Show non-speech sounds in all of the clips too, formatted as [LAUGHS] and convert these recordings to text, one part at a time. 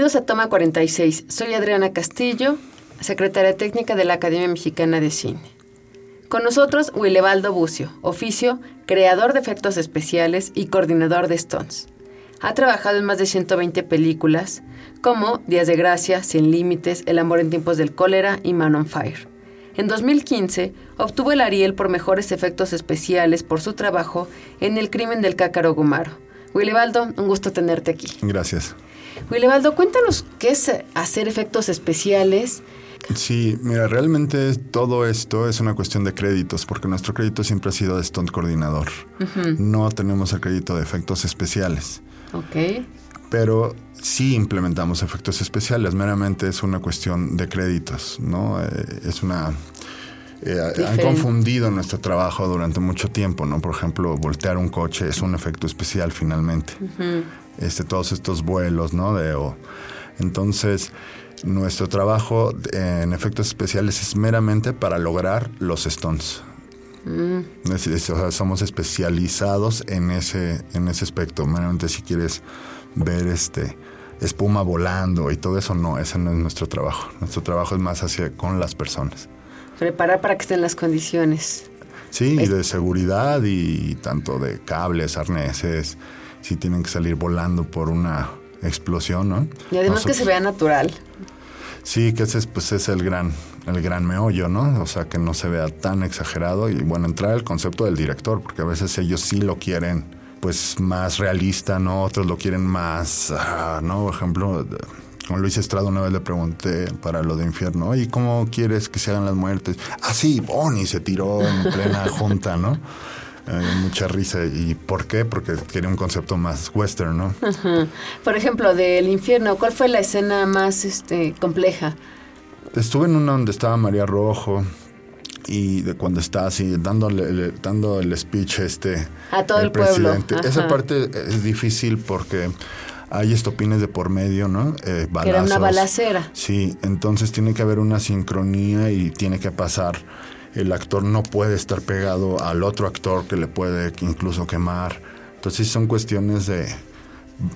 Bienvenidos a Toma 46. Soy Adriana Castillo, secretaria técnica de la Academia Mexicana de Cine. Con nosotros, Willebaldo Bucio, oficio, creador de efectos especiales y coordinador de Stones. Ha trabajado en más de 120 películas, como Días de Gracia, Sin Límites, El amor en tiempos del cólera y Man on Fire. En 2015, obtuvo el Ariel por mejores efectos especiales por su trabajo en El crimen del cácaro Gumaro. Willebaldo, un gusto tenerte aquí. Gracias. Willebaldo, cuéntanos qué es hacer efectos especiales. Sí, mira, realmente todo esto es una cuestión de créditos, porque nuestro crédito siempre ha sido de stunt coordinador. No tenemos el crédito de efectos especiales. Ok. Pero sí implementamos efectos especiales, meramente es una cuestión de créditos, ¿no? Eh, es una... eh, han confundido nuestro trabajo durante mucho tiempo, ¿no? Por ejemplo, voltear un coche es un efecto especial finalmente. Este, todos estos vuelos, ¿no? De, o- entonces, nuestro trabajo en efectos especiales es meramente para lograr los stones. Es- es- o sea, somos especializados en ese, en ese aspecto. Meramente si quieres ver este espuma volando y todo eso, no, ese no es nuestro trabajo. Nuestro trabajo es más hacia con las personas. Preparar para que estén las condiciones. Sí, y de seguridad y tanto de cables, arneses, si tienen que salir volando por una explosión, ¿no? Y además que se vea natural. Sí, que ese es, pues, es el gran, el gran meollo, ¿no? O sea, que no se vea tan exagerado y bueno, entrar al concepto del director, porque a veces ellos sí lo quieren pues más realista, ¿no? Otros lo quieren más, ah, ¿no? Por ejemplo, con Luis Estrada una vez le pregunté para lo de infierno, ¿y cómo quieres que se hagan las muertes? Ah, sí, Bonnie se tiró en plena junta, ¿no? Eh, mucha risa. ¿Y por qué? Porque quería un concepto más western, ¿no? Ajá. Por ejemplo, del infierno, ¿cuál fue la escena más este, compleja? Estuve en una donde estaba María Rojo y de cuando está así dándole dando el speech este A todo el pueblo, ajá. Esa parte es difícil porque hay estopines de por medio, ¿no? Eh, Que era una balazos. balacera. Sí, entonces tiene que haber una sincronía y tiene que pasar. El actor no puede estar pegado al otro actor que le puede incluso quemar. Entonces son cuestiones de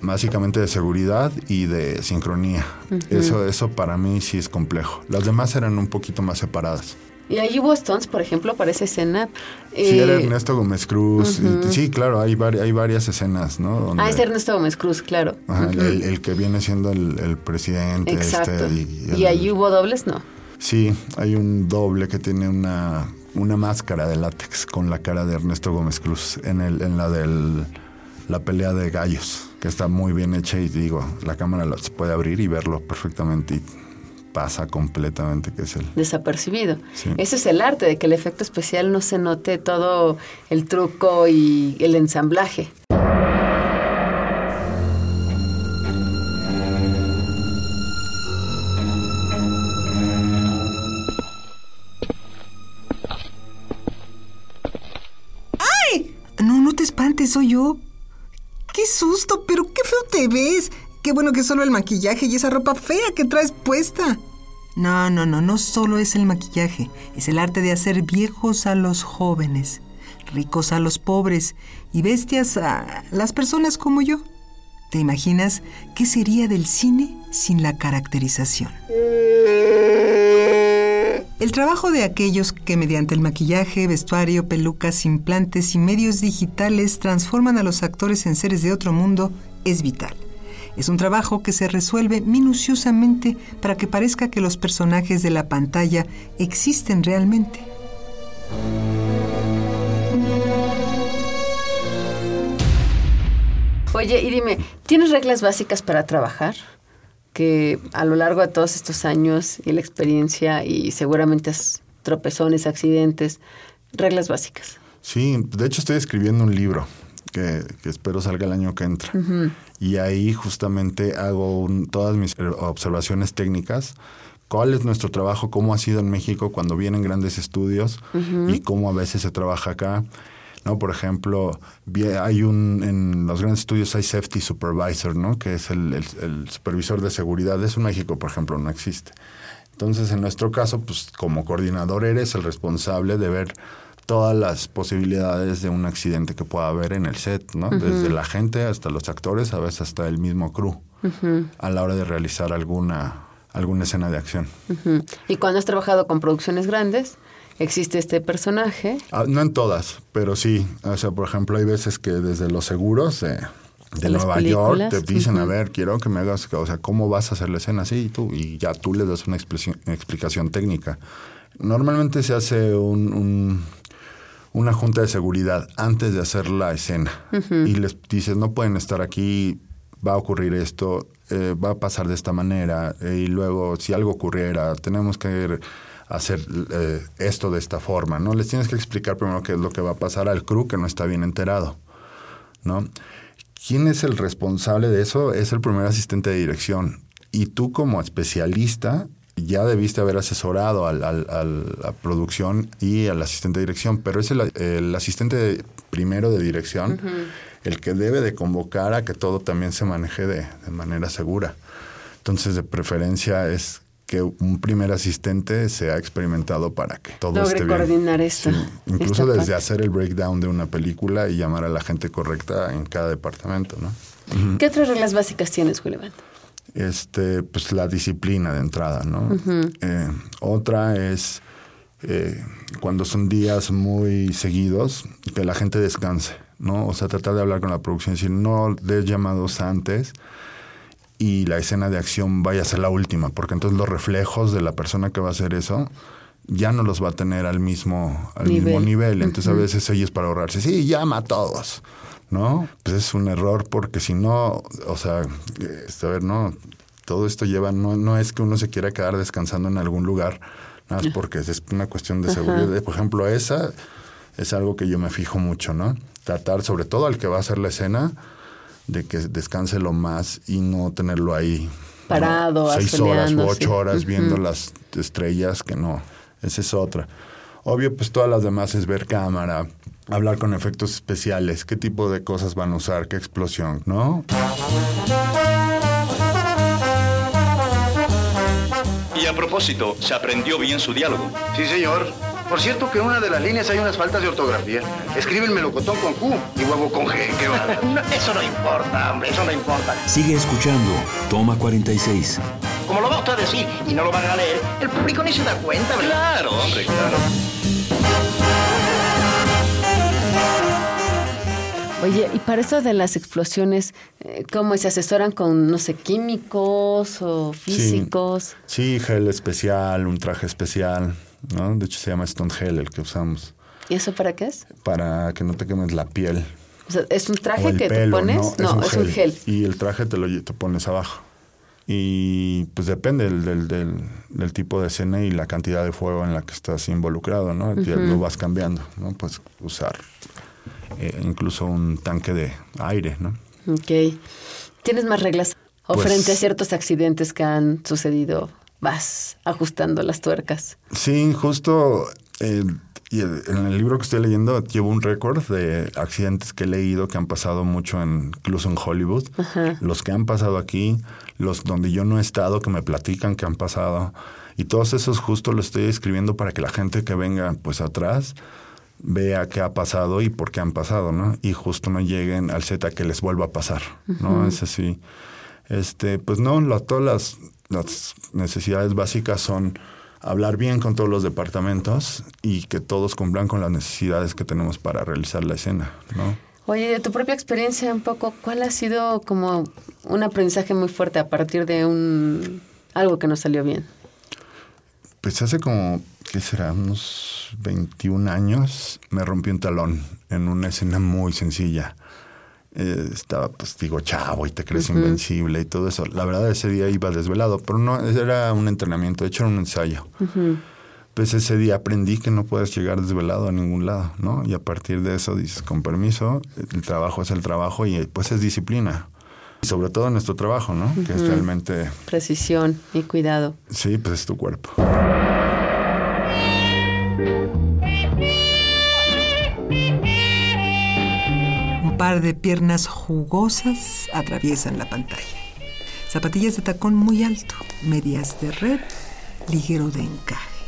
básicamente de seguridad y de sincronía. Eso eso para mí sí es complejo. Las demás eran un poquito más separadas. Y ahí hubo Stones, por ejemplo, para esa escena. Sí, Eh, era Ernesto Gómez Cruz. y- sí, claro, hay, vari- hay varias escenas, ¿no? Donde- Ah, es Ernesto Gómez Cruz, claro. Ajá, el, el- el que viene siendo el, el presidente. Exacto. Este, y, el- ahí hubo dobles, no. Sí, hay un doble que tiene una, una máscara de látex con la cara de Ernesto Gómez Cruz en, el, en la del la pelea de gallos, que está muy bien hecha y digo, la cámara la- se puede abrir y verlo perfectamente y pasa completamente que es él. Desapercibido. Sí. Ese es el arte, de que el efecto especial no se note todo el truco y el ensamblaje. No, no te espantes, soy yo. ¡Qué susto! Pero qué feo te ves. Qué bueno que solo el maquillaje y esa ropa fea que traes puesta. No, no, no, no solo es el maquillaje, es el arte de hacer viejos a los jóvenes, ricos a los pobres y bestias a las personas como yo. ¿Te imaginas qué sería del cine sin la caracterización? El trabajo de aquellos que mediante el maquillaje, vestuario, pelucas, implantes y medios digitales transforman a los actores en seres de otro mundo es vital. Es un trabajo que se resuelve minuciosamente para que parezca que los personajes de la pantalla existen realmente. Oye, y dime, ¿tienes reglas básicas para trabajar? Que a lo largo de todos estos años y la experiencia y seguramente tropezones, accidentes, reglas básicas. Sí, de hecho estoy escribiendo un libro que, que espero salga el año que entra. Y ahí justamente hago un- todas mis observaciones técnicas. ¿Cuál es nuestro trabajo? ¿Cómo ha sido en México cuando vienen grandes estudios? Y cómo a veces se trabaja acá. ¿no? Por ejemplo, hay un, en los grandes estudios hay safety supervisor, ¿no? Que es el, el- el supervisor de seguridad. Eso en México, por ejemplo, no existe. Entonces, en nuestro caso, pues como coordinador eres el responsable de ver todas las posibilidades de un accidente que pueda haber en el set, ¿no? Desde la gente hasta los actores, a veces hasta el mismo crew, a la hora de realizar alguna, alguna escena de acción. Y cuando has trabajado con producciones grandes, existe este personaje. Ah, no en todas, pero sí. O sea, por ejemplo, hay veces que desde los seguros de, de Nueva York te dicen, a ver, quiero que me hagas, o sea, ¿cómo vas a hacer la escena así? Y, tú, y ya tú les das una explicación, explicación técnica. Normalmente se hace un, un- una junta de seguridad antes de hacer la escena y les dices, no pueden estar aquí, va a ocurrir esto, eh, va a pasar de esta manera eh, y luego si algo ocurriera, tenemos que hacer eh, esto de esta forma, ¿no? Les tienes que explicar primero qué es lo que va a pasar al crew que no está bien enterado, ¿no? ¿Quién es el responsable de eso? Es el primer asistente de dirección. Y tú como especialista ya debiste haber asesorado al, al- a producción y al asistente de dirección, pero es el, el asistente de- primero de dirección el que debe de convocar a que todo también se maneje de, de manera segura. Entonces, de preferencia es que un primer asistente sea experimentado para que todo Logre esté bien. coordinar esto, Sí, Incluso esta desde parte. hacer el breakdown de una película y llamar a la gente correcta en cada departamento, ¿no? ¿Qué otras reglas básicas tienes, Julián? Este, pues la disciplina de entrada, ¿no? Eh, otra es eh, cuando son días muy seguidos, que la gente descanse, ¿no? O sea, tratar de hablar con la producción, decir, no des llamados antes y la escena de acción vaya a ser la última, porque entonces los reflejos de la persona que va a hacer eso ya no los va a tener al mismo, al Nivel. mismo nivel. Entonces a veces ellos para ahorrarse, sí, llama a todos, ¿no? Pues es un error porque si no, o sea, eh, a ver, no, todo esto lleva, no, no es que uno se quiera quedar descansando en algún lugar, nada más porque es una cuestión de seguridad. Por ejemplo, esa es algo que yo me fijo mucho, ¿no? Tratar, sobre todo al que va a hacer la escena, de que descanse lo más y no tenerlo ahí. ¿no? Parado, Seis horas u ocho horas viendo las estrellas, que no. Esa es otra. Obvio, pues todas las demás es ver cámara, hablar con efectos especiales, qué tipo de cosas van a usar, qué explosión, ¿no? Y a propósito, ¿se aprendió bien su diálogo? Sí, señor. Por cierto que en una de las líneas hay unas faltas de ortografía. Escribe el melocotón con Q y huevo con G. Qué. [LAUGHS] No, eso no importa, hombre, eso no importa. Sigue escuchando. Toma 46. Como lo va usted a decir y no lo van a leer, el público ni se da cuenta, ¿verdad? Claro, hombre, claro. Oye, y para eso de las explosiones, eh, ¿cómo se asesoran con, no sé, químicos o físicos? Sí, gel especial, un traje especial, ¿no? De hecho se llama Stone Gel el que usamos ¿Y eso para qué es? para que no te quemes la piel. O sea, ¿Es un traje que te pones? No, es un gel. Y el traje te lo te pones abajo. Y pues depende del, del, del- del tipo de escena y la cantidad de fuego en la que estás involucrado, ¿no? Ya lo vas cambiando, ¿no? Pues usar eh, incluso un tanque de aire, ¿no? Ok. ¿Tienes más reglas? ¿O Pues- frente a ciertos accidentes que han sucedido, vas ajustando las tuercas? Sí, justo eh, y en el libro que estoy leyendo llevo un récord de accidentes que he leído que han pasado mucho en, incluso en Hollywood. Los que han pasado aquí, los donde yo no he estado, que me platican que han pasado. Y todos esos justo los estoy escribiendo para que la gente que venga pues atrás vea qué ha pasado y por qué han pasado, ¿no? Y justo no lleguen al Z que les vuelva a pasar, ¿no? Es así. Este, pues no, la- todas las, las necesidades básicas son hablar bien con todos los departamentos y que todos cumplan con las necesidades que tenemos para realizar la escena, ¿no? Oye, de tu propia experiencia un poco, ¿cuál ha sido como un aprendizaje muy fuerte a partir de un algo que no salió bien? Pues hace como, ¿qué será? Unos 21 años me rompí un talón en una escena muy sencilla. Eh, estaba, pues digo, chavo y te crees invencible y todo eso. La verdad, ese día iba desvelado, pero no, era un entrenamiento, de hecho era un ensayo. Pues ese día aprendí que no puedes llegar desvelado a ningún lado, ¿no? Y a partir de eso dices, con permiso, el trabajo es el trabajo y pues es disciplina. Y sobre todo en nuestro trabajo, ¿no? Que es realmente... Precisión y cuidado. Sí, pues es tu cuerpo. Par de piernas jugosas atraviesan la pantalla. Zapatillas de tacón muy alto, medias de red, ligero de encaje.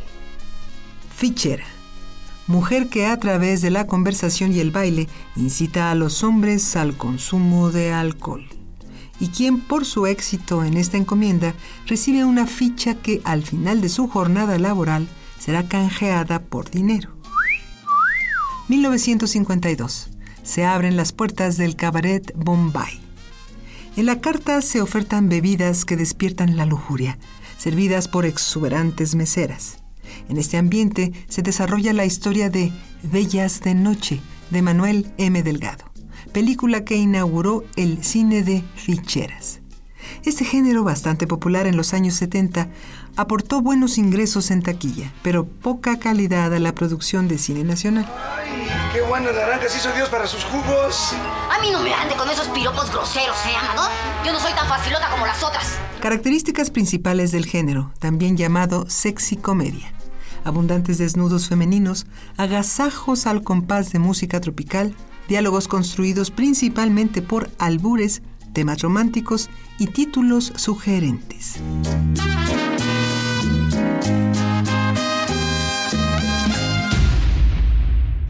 Fichera. Mujer que a través de la conversación y el baile incita a los hombres al consumo de alcohol. Y quien por su éxito en esta encomienda recibe una ficha que al final de su jornada laboral será canjeada por dinero. 1952. Se abren las puertas del cabaret Bombay. En la carta se ofertan bebidas que despiertan la lujuria, servidas por exuberantes meseras. En este ambiente se desarrolla la historia de Bellas de Noche de Manuel M. Delgado, película que inauguró el cine de ficheras. Este género, bastante popular en los años 70, aportó buenos ingresos en taquilla, pero poca calidad a la producción de cine nacional. ¡Ay, qué buenas naranjas hizo Dios para sus jugos! A mí no me ande con esos piropos groseros, ¿eh, Amador? Yo no soy tan facilota como las otras. Características principales del género, también llamado sexy comedia. Abundantes desnudos femeninos, agasajos al compás de música tropical, diálogos construidos principalmente por albures, temas románticos y títulos sugerentes.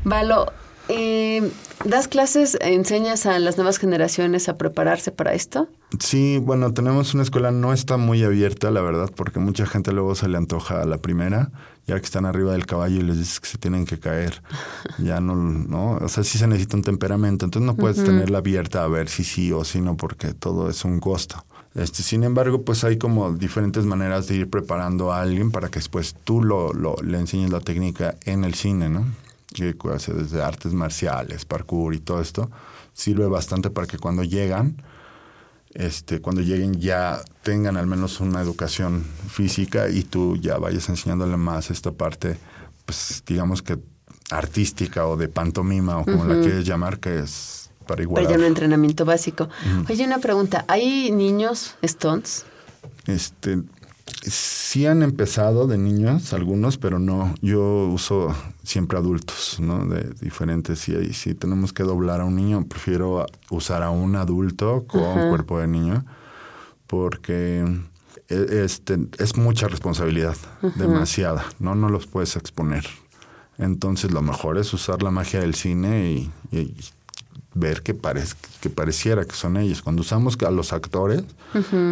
Valo, eh, ¿das clases, enseñas a las nuevas generaciones a prepararse para esto? Sí, bueno, tenemos una escuela, no está muy abierta, la verdad, porque mucha gente luego se le antoja a la primera, ya que están arriba del caballo y les dices que se tienen que caer. [LAUGHS] Ya no, ¿no? O sea, sí se necesita un temperamento, entonces no puedes tenerla abierta a ver si sí o si no, porque todo es un costo. Este, sin embargo, pues hay como diferentes maneras de ir preparando a alguien para que después tú lo, lo le enseñes la técnica en el cine, ¿no? Que hace desde artes marciales, parkour y todo esto, sirve bastante para que cuando llegan, este, cuando lleguen ya tengan al menos una educación física y tú ya vayas enseñándole más esta parte, pues digamos que artística o de pantomima o como la quieres llamar, que es para igualar. Para ya un entrenamiento básico. Oye, una pregunta, ¿hay niños stones? Este, sí han empezado de niños algunos, pero no. Yo uso siempre adultos, ¿no? De diferentes. Y ahí sí tenemos que doblar a un niño. Prefiero usar a un adulto con cuerpo de niño porque este, es mucha responsabilidad, demasiada, ¿no? No los puedes exponer. Entonces lo mejor es usar la magia del cine y, y ver que, que pareciera que son ellos. Cuando usamos a los actores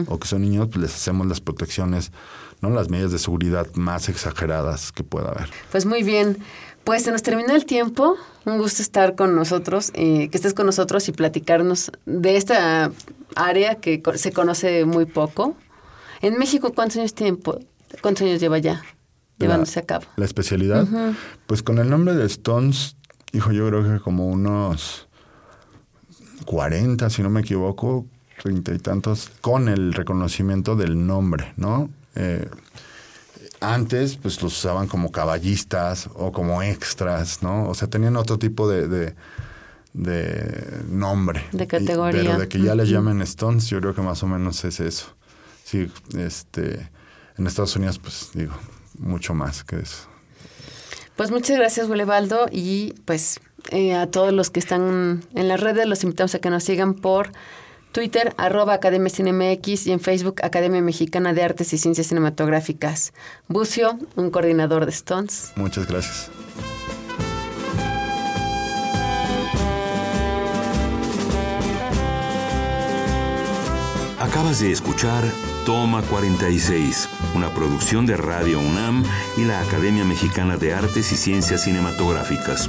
o que son niños, pues les hacemos las protecciones, no las medidas de seguridad más exageradas que pueda haber. Pues muy bien. Pues se nos terminó el tiempo. Un gusto estar con nosotros, eh, que estés con nosotros y platicarnos de esta área que se conoce muy poco. En México, ¿cuántos años tiempo? ¿Cuántos años lleva ya llevándose a cabo? La especialidad, pues con el nombre de Stones, hijo, yo creo que como unos 40, si no me equivoco, treinta y tantos, con el reconocimiento del nombre, ¿no? Eh, antes, pues los usaban como caballistas o como extras, ¿no? O sea, tenían otro tipo de, de, de nombre. De categoría. pero de que ya les llamen Stones, yo creo que más o menos es eso. Sí, este, en Estados Unidos, pues digo, mucho más que eso. Pues muchas gracias, Gulebaldo, y pues eh, a todos los que están en las redes, los invitamos a que nos sigan por Twitter, arroba Academia CineMX y en Facebook, Academia Mexicana de Artes y Ciencias Cinematográficas. Bucio, un coordinador de Stones. Muchas gracias. Acabas de escuchar Toma 46, una producción de Radio UNAM y la Academia Mexicana de Artes y Ciencias Cinematográficas.